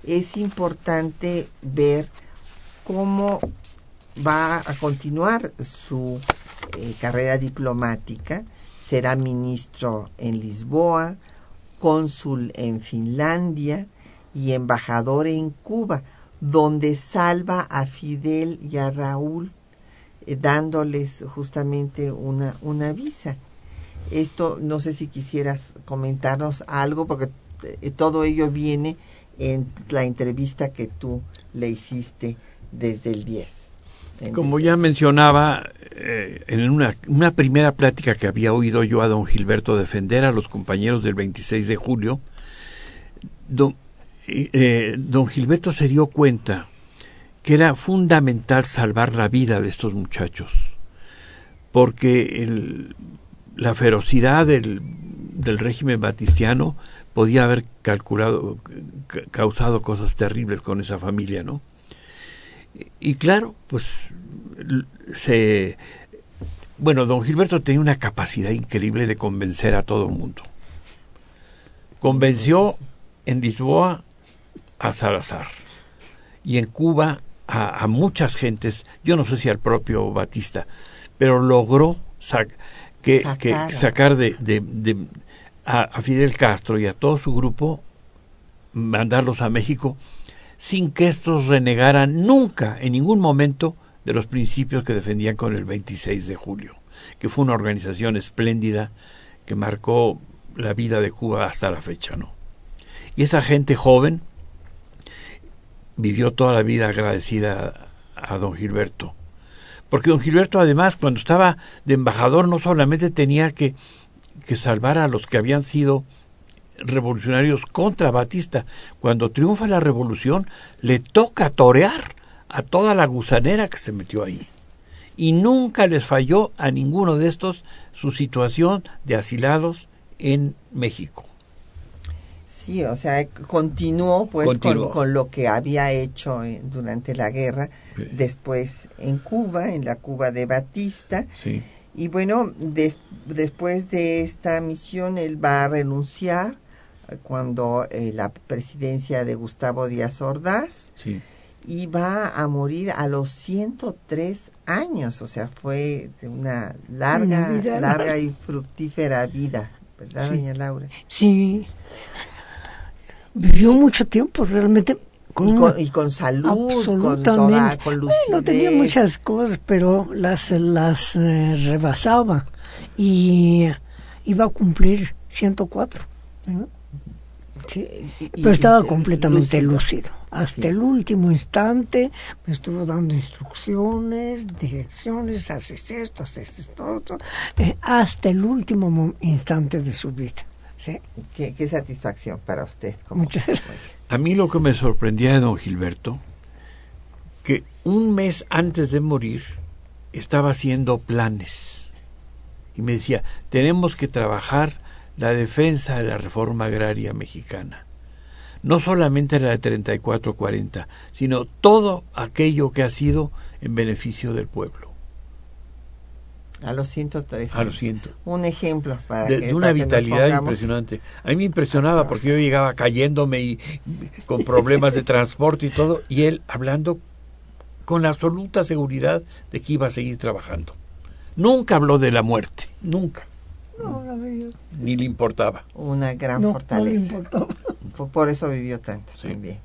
es importante ver cómo va a continuar su eh, carrera diplomática. Será ministro en Lisboa, cónsul en Finlandia y embajador en Cuba, donde salva a Fidel y a Raúl eh, dándoles justamente una, una visa. Esto no sé si quisieras comentarnos algo, porque eh, todo ello viene en la entrevista que tú le hiciste desde el 10. Como ya mencionaba, eh, en una, una, primera plática que había oído yo a don Gilberto defender a los compañeros del 26 de julio, don, eh, don Gilberto se dio cuenta que era fundamental salvar la vida de estos muchachos, porque el, la ferocidad del, régimen batistiano podía haber calculado, causado cosas terribles con esa familia, ¿no? y claro, pues se... Bueno, don Gilberto tenía una capacidad increíble de convencer a todo el mundo. Convenció en Lisboa a Salazar y en Cuba a, muchas gentes, yo no sé si al propio Batista, pero logró que, sacar de, de, a Fidel Castro y a todo su grupo, mandarlos a México sin que estos renegaran nunca, en ningún momento, de los principios que defendían con el 26 de julio, que fue una organización espléndida que marcó la vida de Cuba hasta la fecha, ¿no? Y esa gente joven vivió toda la vida agradecida a don Gilberto. Porque don Gilberto, además, cuando estaba de embajador, no solamente tenía que, que salvar a los que habían sido revolucionarios contra Batista. Cuando triunfa la revolución, le toca torear a toda la gusanera que se metió ahí. Y nunca les falló a ninguno de estos su situación de asilados en México. Sí, o sea, continuó pues Con, lo que había hecho eh, durante la guerra, después en Cuba, en la Cuba de Batista. Y bueno, después de esta misión él va a renunciar cuando eh, la presidencia de Gustavo Díaz Ordaz. Y va a morir a los 103 años, o sea, fue de una larga, larga y fructífera vida, ¿verdad, doña Laura? Sí, vivió mucho tiempo realmente. y, con, salud, con toda, con lucidez. No tenía muchas cosas, pero las, las eh, rebasaba y iba a cumplir 104. pero estaba completamente lúcido. Hasta el último instante me estuvo dando instrucciones, direcciones, haces esto, haces esto, eh, hasta el último instante de su vida. ¿Sí? Qué, satisfacción para usted. Muchas A mí lo que me sorprendía de don Gilberto, que un mes antes de morir estaba haciendo planes. Y me decía, tenemos que trabajar la defensa de la reforma agraria mexicana no solamente la de 34-40, sino todo aquello que ha sido en beneficio del pueblo. A los 103. A los 100. Un ejemplo para de, de una vitalidad impresionante. A mí me impresionaba porque yo llegaba cayéndome y con problemas de transporte y todo, y él hablando con absoluta seguridad de que iba a seguir trabajando. Nunca habló de la muerte, nunca. Ni le importaba. Una gran fortaleza. Por eso vivió tanto también.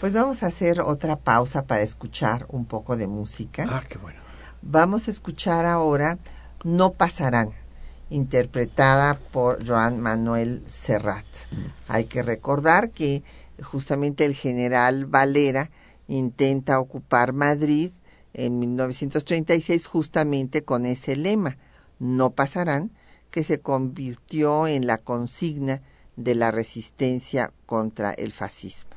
Pues vamos a hacer otra pausa para escuchar un poco de música. Ah, qué bueno. Vamos a escuchar ahora No pasarán, interpretada por Joan Manuel Serrat. Hay que recordar que justamente el general Valera intenta ocupar Madrid en 1936 justamente con ese lema, no pasarán, que se convirtió en la consigna de la resistencia contra el fascismo.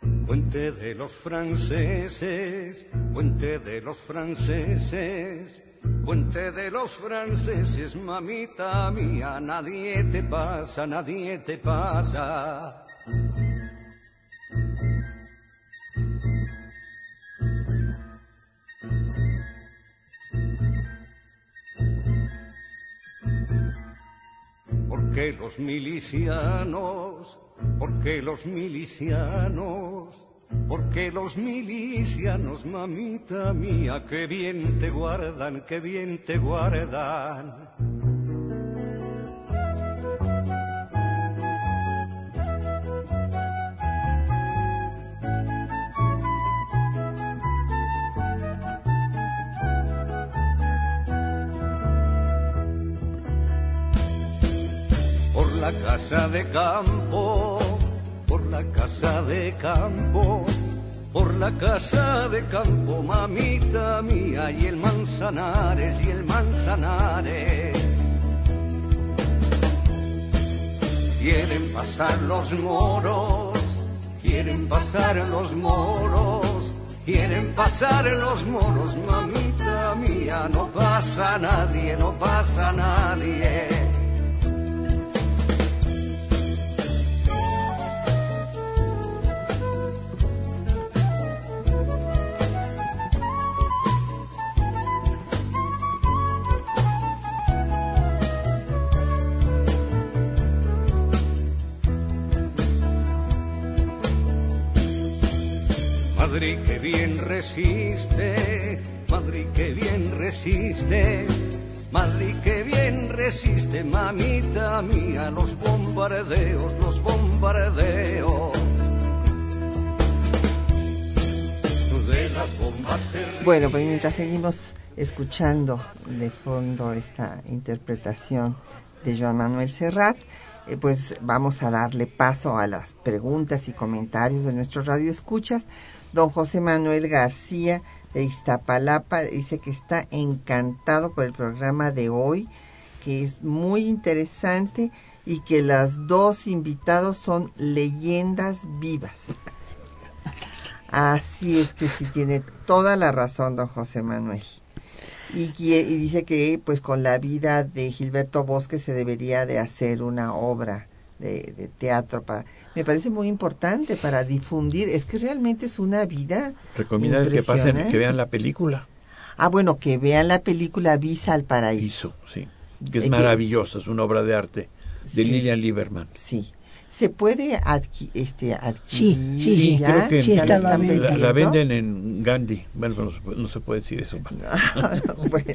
Puente de los franceses, puente de los franceses, puente de los franceses, mamita mía, nadie te pasa, nadie te pasa. Porque los milicianos, porque los milicianos porque los milicianos, mamita mía, que bien te guardan, que bien te guardan. Por la casa de campo casa de campo, por la casa de campo, mamita mía, y el manzanares, y el manzanares. Quieren pasar los moros, quieren pasar los moros, quieren pasar los moros, mamita mía, no pasa nadie, no pasa nadie. Resiste, Madrid que bien resiste, Madrid que bien resiste, mamita mía, los bombardeos, los bombardeos. Bueno, pues mientras seguimos escuchando de fondo esta interpretación de Joan Manuel Serrat, eh, pues vamos a darle paso a las preguntas y comentarios de nuestros radioescuchas. Don José Manuel García de Iztapalapa dice que está encantado por el programa de hoy, que es muy interesante y que los dos invitados son leyendas vivas. Así es que sí tiene toda la razón don José Manuel. Y, y, dice que pues con la vida de Gilberto Bosque se debería de hacer una obra de, teatro. Para, me parece muy importante para difundir. Es que realmente es una vida. Recomienda que pasen, que vean la película. Ah, bueno, que vean la película Visa al Paraíso. sí. Que es maravillosa, es una obra de arte de Lilian Lieberman. Sí. ¿Se puede este, adquirir? Sí, sí, creo que la, la, venden en Gandhi. Bueno, no, se puede decir eso. bueno,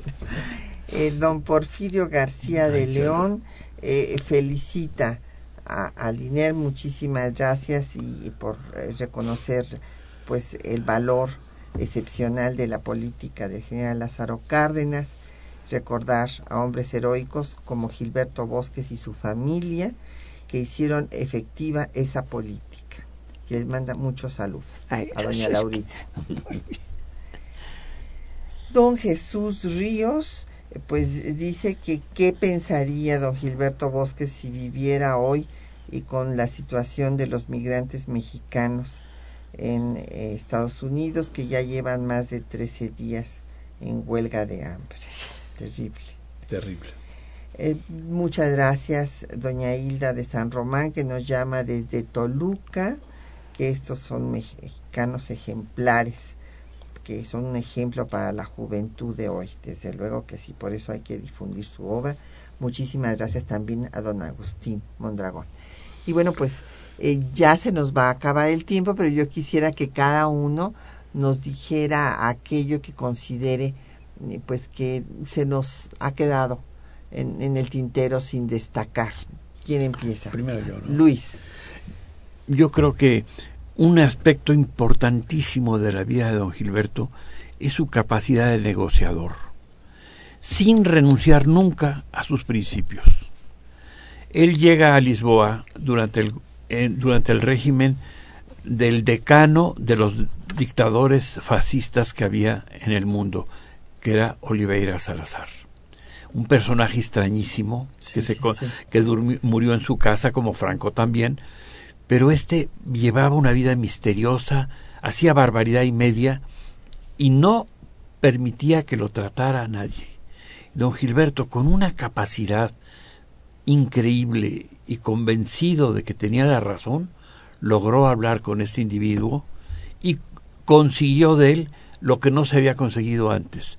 eh, don Porfirio García de León eh, felicita a, a, Liner, muchísimas gracias y, por eh, reconocer pues el valor excepcional de la política del general Lázaro Cárdenas, recordar a hombres heroicos como Gilberto Bosques y su familia que hicieron efectiva esa política. Y les manda muchos saludos a doña Laurita. Don Jesús Ríos pues dice que qué pensaría don Gilberto Bosques si viviera hoy y con la situación de los migrantes mexicanos en eh, Estados Unidos que ya llevan más de 13 días en huelga de hambre. Terrible. Terrible. Eh, muchas gracias, doña Hilda de San Román, que nos llama desde Toluca, que estos son mexicanos ejemplares que son un ejemplo para la juventud de hoy. Desde luego que sí, por eso hay que difundir su obra. Muchísimas gracias también a don Agustín Mondragón. Y bueno, pues eh, ya se nos va a acabar el tiempo, pero yo quisiera que cada uno nos dijera aquello que considere eh, pues que se nos ha quedado en, en, el tintero sin destacar. ¿Quién empieza? Primero yo. Luis. Yo creo que un aspecto importantísimo de la vida de don Gilberto es su capacidad de negociador, sin renunciar nunca a sus principios. Él llega a Lisboa durante el, durante el régimen del decano de los dictadores fascistas que había en el mundo, que era Oliveira Salazar. Un personaje extrañísimo que, se, que murió en su casa, como Franco también, pero éste llevaba una vida misteriosa, hacía barbaridad y media y no permitía que lo tratara a nadie. Don Gilberto, con una capacidad increíble y convencido de que tenía la razón, logró hablar con este individuo y consiguió de él lo que no se había conseguido antes,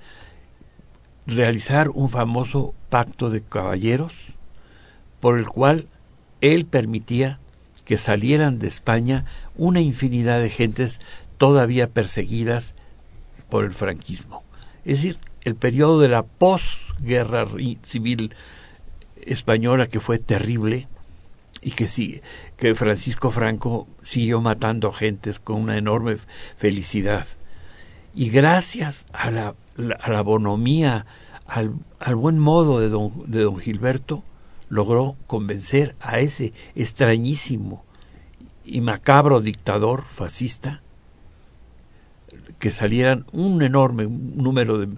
realizar un famoso pacto de caballeros por el cual él permitía que salieran de España una infinidad de gentes todavía perseguidas por el franquismo. Es decir, el periodo de la posguerra civil española que fue terrible y que sí, que Francisco Franco siguió matando gentes con una enorme felicidad. Y gracias a la, a la bonomía, al, al, buen modo de don, de don Gilberto, logró convencer a ese extrañísimo y macabro dictador fascista que salieran un enorme número de,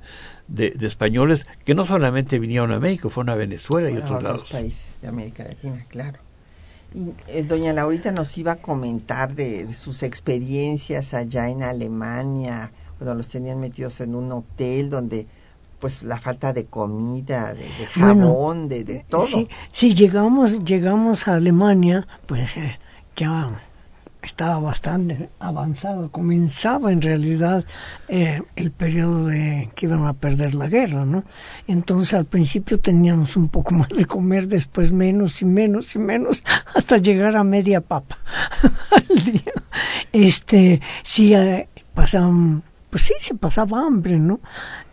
de, españoles que no solamente vinieron a México, fueron a Venezuela y otros, otros países de América Latina, claro. Y eh, doña Laurita nos iba a comentar de, sus experiencias allá en Alemania, cuando los tenían metidos en un hotel donde pues la falta de comida, de, jabón, de, de, todo. Sí, sí, llegamos, llegamos a Alemania, pues eh, ya estaba bastante avanzado, comenzaba en realidad eh, el periodo de que iban a perder la guerra, ¿no? Entonces al principio teníamos un poco más de comer, después menos y menos y menos, hasta llegar a media papa al día. Este, sí, eh, pasaban, pues sí, se pasaba hambre, ¿no?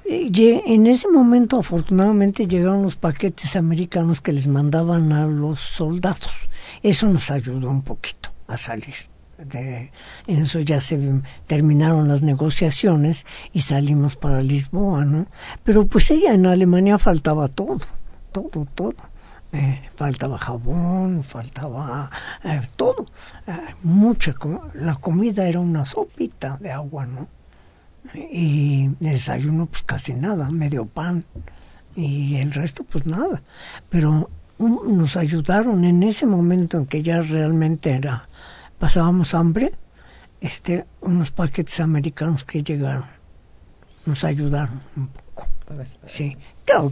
En ese momento, afortunadamente, llegaron los paquetes americanos que les mandaban a los soldados. Eso nos ayudó un poquito a salir. De, en eso ya se terminaron las negociaciones y salimos para Lisboa, ¿no? Pero pues ella en Alemania faltaba todo, todo, todo. Eh, faltaba jabón, faltaba eh, todo, eh, mucha, la comida era una sopita de agua, ¿no? Y desayuno pues casi nada, medio pan. Y el resto pues nada. Pero nos ayudaron en ese momento en que ya realmente era pasábamos hambre, este unos paquetes americanos que llegaron. Nos ayudaron un poco. Sí, claro,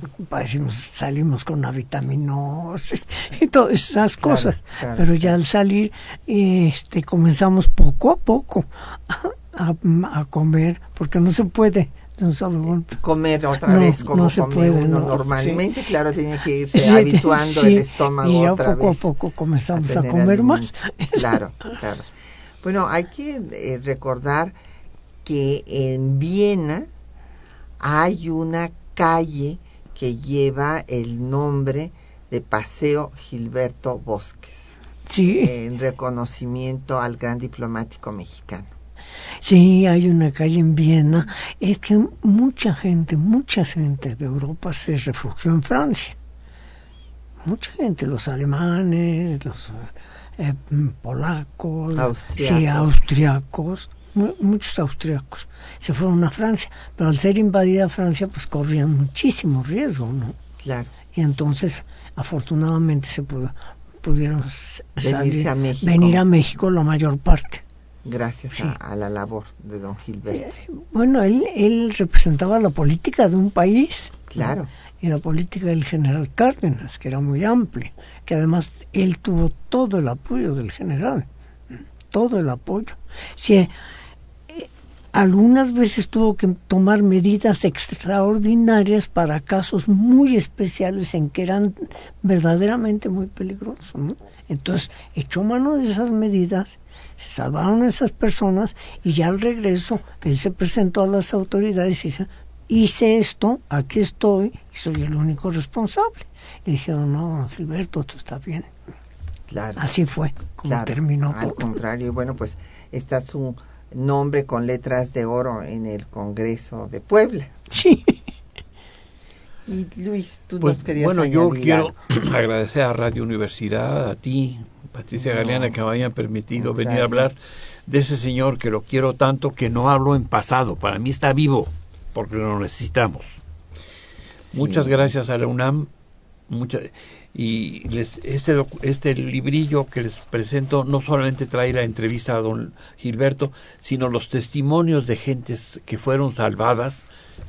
salimos con una vitaminosis y todas esas cosas, pero ya al salir este comenzamos poco a poco a, a, comer, porque no se puede de un solo golpe. Comer otra No, vez como no se come puede, uno no, normalmente, claro, tiene que irse Sí, habituando sí, el estómago y ya otra poco vez. a poco comenzamos a, comer más. Claro, claro. Bueno, hay que eh, recordar que en Viena hay una calle que lleva el nombre de Paseo Gilberto Bosques, Sí, en reconocimiento al gran diplomático mexicano. Sí, hay una calle en Viena. Es que mucha gente, mucha gente de Europa se refugió en Francia. Mucha gente, los alemanes, los eh, polacos, sí, Austriacos. austriacos, mu- muchos austriacos se fueron a Francia, pero al ser invadida Francia, pues corrían muchísimo riesgo, ¿no? Claro. Y entonces, afortunadamente, se pudo- pudieron salir- a venir a México la mayor parte. Gracias Sí. a, a la labor de don Gilberto. Bueno, él, él representaba la política de un país. ¿no? Claro. Y la política del general Cárdenas, que era muy amplia, que además él tuvo todo el apoyo del general, todo el apoyo. Sí, eh, algunas veces tuvo que tomar medidas extraordinarias para casos muy especiales en que eran verdaderamente muy peligrosos. ¿no? Entonces echó mano de esas medidas, se salvaron esas personas y ya al regreso él se presentó a las autoridades y dijo, hice esto, aquí estoy y soy el único responsable. Y dijeron, no, don Gilberto, tú está bien. Claro. Así fue como Claro, terminó Al todo. contrario, bueno, pues está su nombre con letras de oro en el Congreso de Puebla. Sí. Y Luis, tú Pues, nos querías bueno, yo quiero algo. agradecer a Radio Universidad, a ti, Patricia No. Galeana, que me hayan permitido venir a hablar de ese señor que lo quiero tanto que no hablo en pasado. Para mí está vivo, porque lo necesitamos. Sí. Muchas gracias a la UNAM. y les, este, este librillo que les presento no solamente trae la entrevista a don Gilberto, sino los testimonios de gentes que fueron salvadas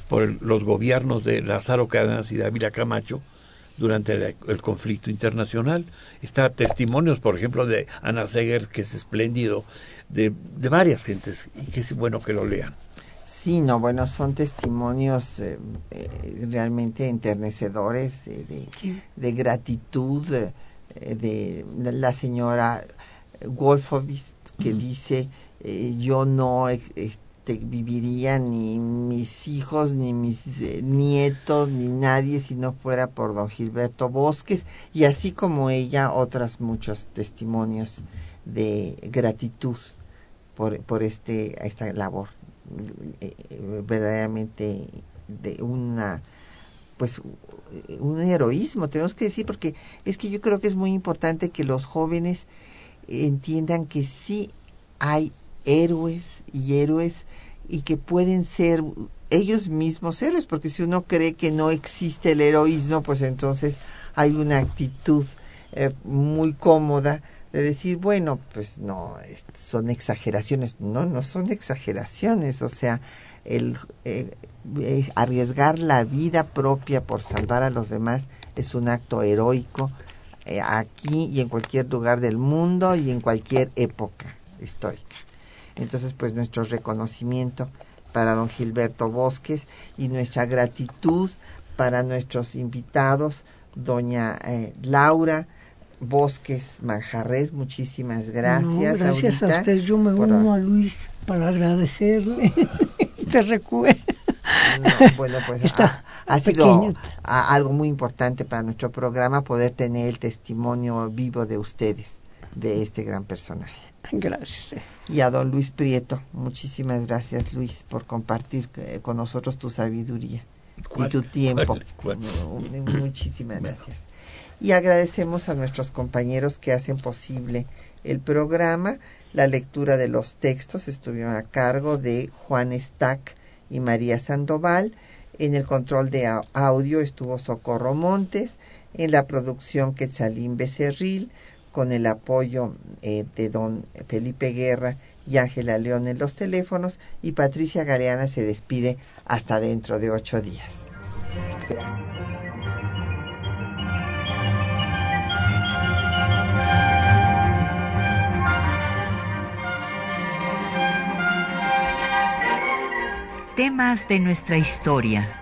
por el- los gobiernos de Lázaro Cárdenas y Dávila Camacho durante el, el conflicto internacional. Está testimonios, por ejemplo, de Ana Seger, que es espléndido, de, de varias gentes, y que es bueno que lo lean. Sí, no, bueno, son testimonios eh, eh, realmente enternecedores de, de, de gratitud eh, de, la señora Wolfowitz que dice eh, yo no ex- este, viviría ni mis hijos ni mis eh, nietos ni nadie si no fuera por don Gilberto Bosques. Y así como ella otros muchos testimonios de gratitud por, por este esta labor eh, eh, verdaderamente de una pues un heroísmo tenemos que decir porque es que yo creo que es muy importante que los jóvenes entiendan que sí hay héroes y héroes y que pueden ser ellos mismos héroes porque si uno cree que no existe el heroísmo pues entonces hay una actitud eh, muy cómoda de decir, bueno, pues no, son exageraciones. No, no son exageraciones. O sea, el eh, eh, arriesgar la vida propia por salvar a los demás es un acto heroico aquí y en cualquier lugar del mundo y en cualquier época histórica. Entonces, pues nuestro reconocimiento para don Gilberto Bosques y nuestra gratitud para nuestros invitados, doña eh, Laura Bosques Manjarres, muchísimas gracias. No, gracias Laurita, a usted. Yo me por- uno a Luis para agradecerle este recuerdo. No, bueno, pues Está ha, ha sido a- algo muy importante para nuestro programa poder tener el testimonio vivo de ustedes, de este gran personaje. Gracias. eh. Y a don Luis Prieto, muchísimas gracias Luis por compartir eh, con nosotros tu sabiduría y tu tiempo. ¿Cuál? ¿Cuál? No, Muchísimas gracias. Y agradecemos a nuestros compañeros que hacen posible el programa. La lectura de los textos estuvieron a cargo de Juan Stack y María Sandoval. En el control de au- audio estuvo Socorro Montes. En la producción Quetzalín Becerril, con el apoyo eh, de don Felipe Guerra y Ángela León en los teléfonos. Y Patricia Galeana se despide hasta dentro de ocho días. Temas de nuestra historia.